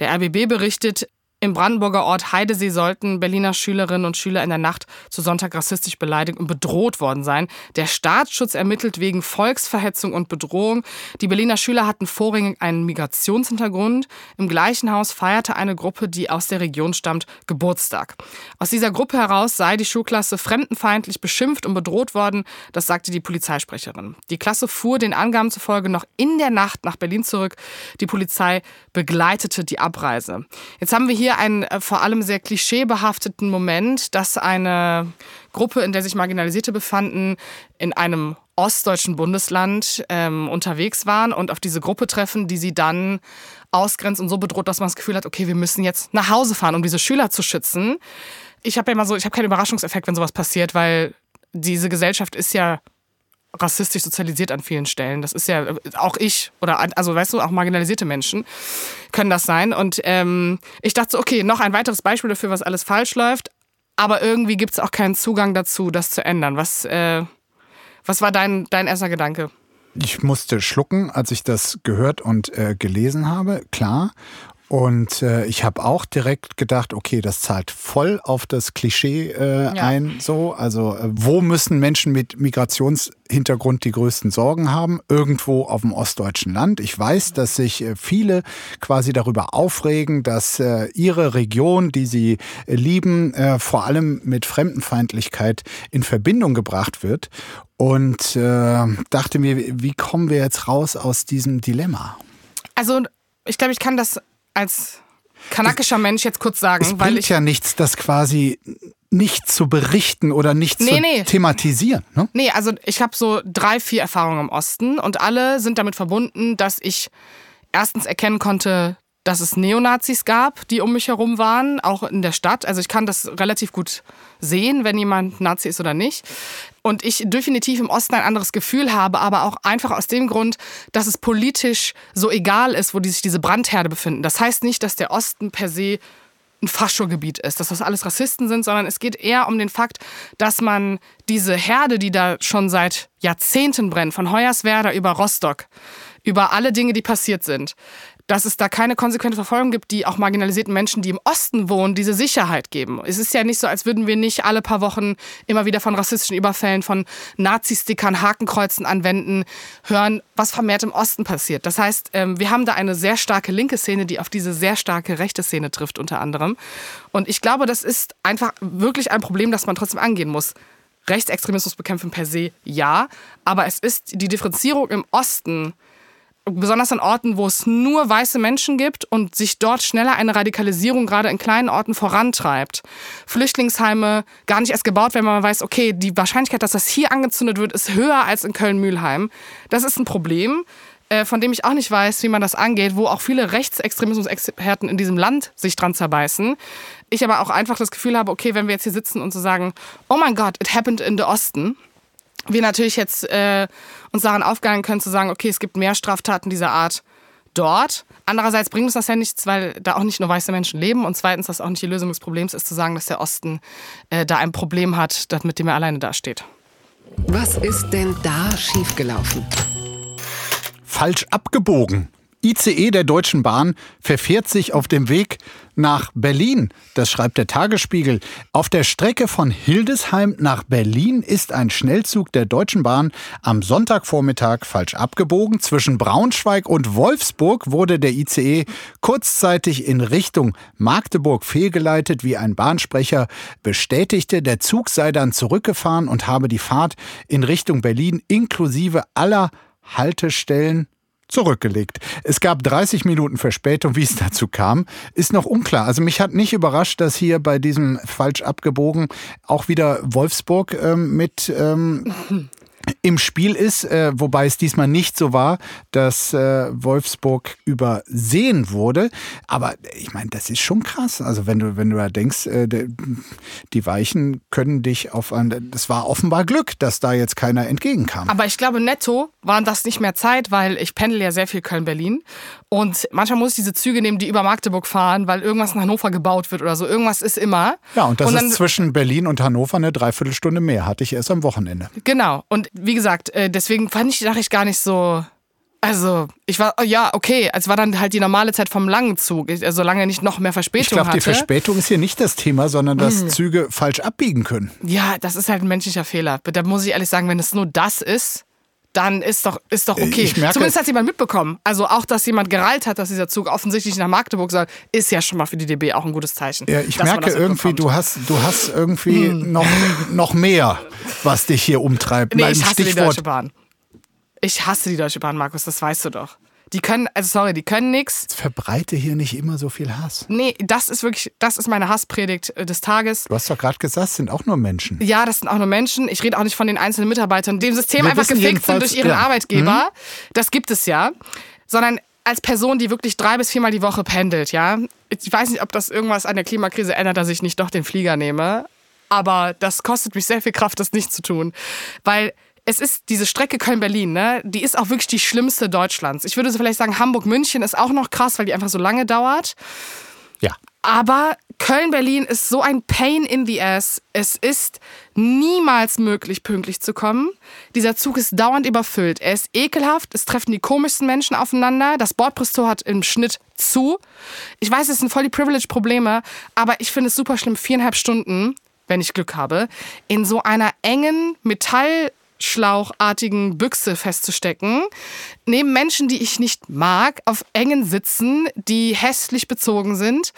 S3: der RBB berichtet. Im Brandenburger Ort Heidesee sollten Berliner Schülerinnen und Schüler in der Nacht zu Sonntag rassistisch beleidigt und bedroht worden sein. Der Staatsschutz ermittelt wegen Volksverhetzung und Bedrohung. Die Berliner Schüler hatten vorrangig einen Migrationshintergrund. Im gleichen Haus feierte eine Gruppe, die aus der Region stammt, Geburtstag. Aus dieser Gruppe heraus sei die Schulklasse fremdenfeindlich beschimpft und bedroht worden, das sagte die Polizeisprecherin. Die Klasse fuhr den Angaben zufolge noch in der Nacht nach Berlin zurück. Die Polizei begleitete die Abreise. Jetzt haben wir hier einen äh, vor allem sehr klischeebehafteten Moment, dass eine Gruppe, in der sich Marginalisierte befanden, in einem ostdeutschen Bundesland ähm, unterwegs waren und auf diese Gruppe treffen, die sie dann ausgrenzt und so bedroht, dass man das Gefühl hat, okay, wir müssen jetzt nach Hause fahren, um diese Schüler zu schützen. Ich habe ja immer so, ich habe keinen Überraschungseffekt, wenn sowas passiert, weil diese Gesellschaft ist ja rassistisch sozialisiert an vielen Stellen. Das ist ja auch ich oder also weißt du auch marginalisierte Menschen können das sein. Und ähm, ich dachte so, okay, noch ein weiteres Beispiel dafür, was alles falsch läuft. Aber irgendwie gibt es auch keinen Zugang dazu, das zu ändern. Was, äh, was war dein, dein erster Gedanke?
S1: Ich musste schlucken, als ich das gehört und äh, gelesen habe, klar. Und äh, ich habe auch direkt gedacht, okay, das zahlt voll auf das Klischee äh,
S3: Ja.
S1: ein. So, also äh, wo müssen Menschen mit Migrationshintergrund die größten Sorgen haben? Irgendwo auf dem ostdeutschen Land. Ich weiß, dass sich äh, viele quasi darüber aufregen, dass äh, ihre Region, die sie äh, lieben, äh, vor allem mit Fremdenfeindlichkeit in Verbindung gebracht wird. Und äh, dachte mir, wie kommen wir jetzt raus aus diesem Dilemma?
S3: Also, ich glaube, ich kann das als kanakischer Mensch jetzt kurz sagen,
S1: Es
S3: weil
S1: bringt
S3: ich
S1: ja nichts, das quasi nicht zu berichten oder nicht
S3: Nee,
S1: zu
S3: nee.
S1: thematisieren. Ne?
S3: Nee, also ich habe so drei, vier Erfahrungen im Osten und alle sind damit verbunden, dass ich erstens erkennen konnte, dass es Neonazis gab, die um mich herum waren, auch in der Stadt. Also ich kann das relativ gut sehen, wenn jemand Nazi ist oder nicht. Und ich definitiv im Osten ein anderes Gefühl habe, aber auch einfach aus dem Grund, dass es politisch so egal ist, wo die sich diese Brandherde befinden. Das heißt nicht, dass der Osten per se ein Faschogebiet ist, dass das alles Rassisten sind, sondern es geht eher um den Fakt, dass man diese Herde, die da schon seit Jahrzehnten brennt, von Hoyerswerda über Rostock, über alle Dinge, die passiert sind, dass es da keine konsequente Verfolgung gibt, die auch marginalisierten Menschen, die im Osten wohnen, diese Sicherheit geben. Es ist ja nicht so, als würden wir nicht alle paar Wochen immer wieder von rassistischen Überfällen, von Nazi-Stickern, Hakenkreuzen anwenden, hören, was vermehrt im Osten passiert. Das heißt, ähm, wir haben da eine sehr starke linke Szene, die auf diese sehr starke rechte Szene trifft, unter anderem. Und ich glaube, das ist einfach wirklich ein Problem, das man trotzdem angehen muss. Rechtsextremismus bekämpfen per se ja, aber es ist die Differenzierung im Osten, besonders an Orten, wo es nur weiße Menschen gibt und sich dort schneller eine Radikalisierung gerade in kleinen Orten vorantreibt. Flüchtlingsheime gar nicht erst gebaut werden, weil man weiß, okay, die Wahrscheinlichkeit, dass das hier angezündet wird, ist höher als in Köln-Mühlheim. Das ist ein Problem. äh, von dem ich auch nicht weiß, wie man das angeht, wo auch viele Rechtsextremismus-Experten in diesem Land sich dran zerbeißen. Ich aber auch einfach das Gefühl habe, okay, wenn wir jetzt hier sitzen und so sagen, oh mein Gott, it happened in the Osten, wir natürlich jetzt äh, uns daran aufgehalten können zu sagen, okay, es gibt mehr Straftaten dieser Art dort. Andererseits bringt uns das ja nichts, weil da auch nicht nur weiße Menschen leben und zweitens, dass auch nicht die Lösung des Problems ist, zu sagen, dass der Osten äh, da ein Problem hat, mit dem er alleine dasteht.
S4: Was ist denn da schiefgelaufen?
S1: Falsch abgebogen. ICE der Deutschen Bahn verfährt sich auf dem Weg nach Berlin. Das schreibt der Tagesspiegel. Auf der Strecke von Hildesheim nach Berlin ist ein Schnellzug der Deutschen Bahn am Sonntagvormittag falsch abgebogen. Zwischen Braunschweig und Wolfsburg wurde der ICE kurzzeitig in Richtung Magdeburg fehlgeleitet, wie ein Bahnsprecher bestätigte. Der Zug sei dann zurückgefahren und habe die Fahrt in Richtung Berlin inklusive aller Haltestellen zurückgelegt. Es gab 30 Minuten Verspätung, wie es dazu kam, ist noch unklar. Also mich hat nicht überrascht, dass hier bei diesem falsch abgebogen auch wieder Wolfsburg ähm, mit ähm, im Spiel ist, äh, wobei es diesmal nicht so war, dass äh, Wolfsburg übersehen wurde. Aber ich meine, das ist schon krass. Also wenn du, wenn du da denkst, äh, die Weichen können dich auf ein. Das war offenbar Glück, dass da jetzt keiner entgegenkam.
S3: Aber ich glaube, netto waren das nicht mehr Zeit, weil ich pendel ja sehr viel Köln-Berlin. Und manchmal muss ich diese Züge nehmen, die über Magdeburg fahren, weil irgendwas in Hannover gebaut wird oder so. Irgendwas ist immer.
S1: Ja, und das und ist zwischen Berlin und Hannover eine Dreiviertelstunde mehr. Hatte ich erst am Wochenende.
S3: Genau. Und wie gesagt, äh, deswegen fand ich die Nachricht gar nicht so. Also, ich war, ja, okay, es war dann halt die normale Zeit vom langen Zug, also solange nicht noch mehr Verspätung
S1: Ich glaube,
S3: die
S1: Verspätung ist hier nicht das Thema, sondern dass mm. Züge falsch abbiegen können.
S3: Ja, das ist halt ein menschlicher Fehler. Da muss ich ehrlich sagen, wenn es nur das ist, dann ist doch, ist doch okay.
S1: Merke,
S3: Zumindest hat jemand mitbekommen. Also auch, dass jemand gereilt hat, dass dieser Zug offensichtlich nach Magdeburg soll, ist ja schon mal für die DB auch ein gutes Zeichen.
S1: Ja, ich merke irgendwie, du hast, du hast irgendwie hm. noch, noch mehr, was dich hier umtreibt.
S3: Nee, ich hasse Stichwort. die Deutsche Bahn. Ich hasse die Deutsche Bahn, Markus, das weißt du doch. Die können, also sorry, die können nichts.
S1: Verbreite hier nicht immer so viel Hass.
S3: Nee, das ist wirklich, das ist meine Hasspredigt äh, des Tages.
S1: Du hast doch gerade gesagt, es sind auch nur Menschen.
S3: Ja, das sind auch nur Menschen. Ich rede auch nicht von den einzelnen Mitarbeitern, die im System Wir einfach gefickt sind durch ihren ja. Arbeitgeber. Mhm. Das gibt es ja. Sondern als Person, die wirklich drei bis viermal die Woche pendelt, ja. Ich weiß nicht, ob das irgendwas an der Klimakrise ändert, dass ich nicht doch den Flieger nehme. Aber das kostet mich sehr viel Kraft, das nicht zu tun. Weil es ist diese Strecke Köln-Berlin, ne? Die ist auch wirklich die schlimmste Deutschlands. Ich würde so vielleicht sagen, Hamburg-München ist auch noch krass, weil die einfach so lange dauert.
S1: Ja.
S3: Aber Köln-Berlin ist so ein Pain in the Ass. Es ist niemals möglich, pünktlich zu kommen. Dieser Zug ist dauernd überfüllt. Er ist ekelhaft. Es treffen die komischsten Menschen aufeinander. Das Bordbristol hat im Schnitt zu. Ich weiß, es sind voll die Privilege-Probleme, aber ich finde es super schlimm, viereinhalb Stunden wenn ich Glück habe, in so einer engen Metall Schlauchartigen Büchse festzustecken, neben Menschen, die ich nicht mag, auf engen Sitzen, die hässlich bezogen sind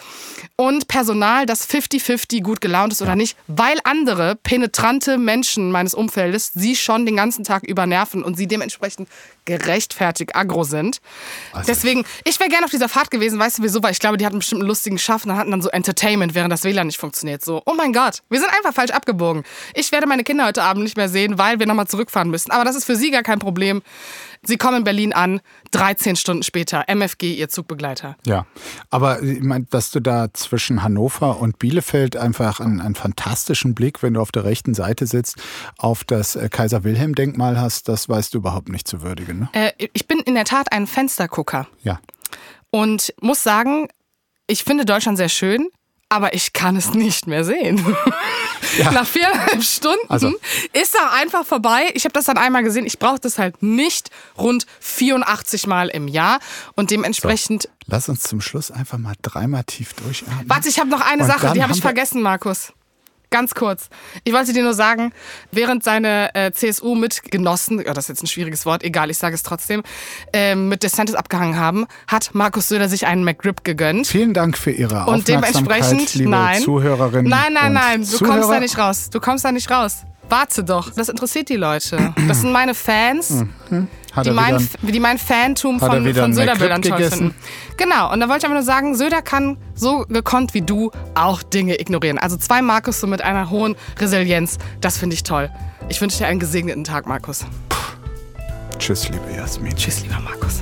S3: und Personal, das 50-50 gut gelaunt ist oder nicht, weil andere penetrante Menschen meines Umfeldes sie schon den ganzen Tag über nerven und sie dementsprechend gerechtfertigt aggro sind. Also Deswegen, ich wäre gerne auf dieser Fahrt gewesen, weißt du wieso? Weil ich glaube, die hatten bestimmt einen lustigen Schaffen und hatten dann so Entertainment, während das WLAN nicht funktioniert. So, oh mein Gott, wir sind einfach falsch abgebogen. Ich werde meine Kinder heute Abend nicht mehr sehen, weil wir nochmal zurückfahren müssen. Aber das ist für sie gar kein Problem. Sie kommen in Berlin an, 13 Stunden später, MFG, ihr Zugbegleiter.
S1: Ja, aber ich meine, dass du da zwischen Hannover und Bielefeld einfach einen, einen, fantastischen Blick, wenn du auf der rechten Seite sitzt, auf das äh, Kaiser-Wilhelm-Denkmal hast, das weißt du überhaupt nicht zu würdigen. Ne?
S3: Äh, ich bin in der Tat ein Fenstergucker.
S1: Ja.
S3: Und muss sagen, ich finde Deutschland sehr schön aber ich kann es nicht mehr sehen. Ja. Nach viereinhalb Stunden also. ist er einfach vorbei. Ich habe das dann einmal gesehen. Ich brauche das halt nicht rund 84 Mal im Jahr und dementsprechend. So,
S1: lass uns zum Schluss einfach mal dreimal tief durchatmen.
S3: Warte, ich habe noch eine und Sache, die habe ich vergessen, Markus. Ganz kurz. Ich wollte dir nur sagen, während seine äh, CSU-Mitgenossen, ja, das ist jetzt ein schwieriges Wort, egal, ich sage es trotzdem, äh, mit DeSantis abgehangen haben, hat Markus Söder sich einen McGrip gegönnt.
S1: Vielen Dank für Ihre
S3: und dementsprechend,
S1: liebe
S3: nein,
S1: Zuhörerinnen.
S3: Nein, nein, nein, du
S1: Zuhörer.
S3: kommst da nicht raus. Du kommst da nicht raus. Warte doch, das interessiert die Leute. Das sind meine Fans. Mhm die, mein, die mein Fantum von, von Söder-Bildern toll finden. Genau, und da wollte ich aber nur sagen, Söder kann so gekonnt wie du auch Dinge ignorieren. Also zwei Markus so mit einer hohen Resilienz, das finde ich toll. Ich wünsche dir einen gesegneten Tag, Markus.
S1: Tschüss, liebe Jasmin.
S3: Tschüss, lieber Markus.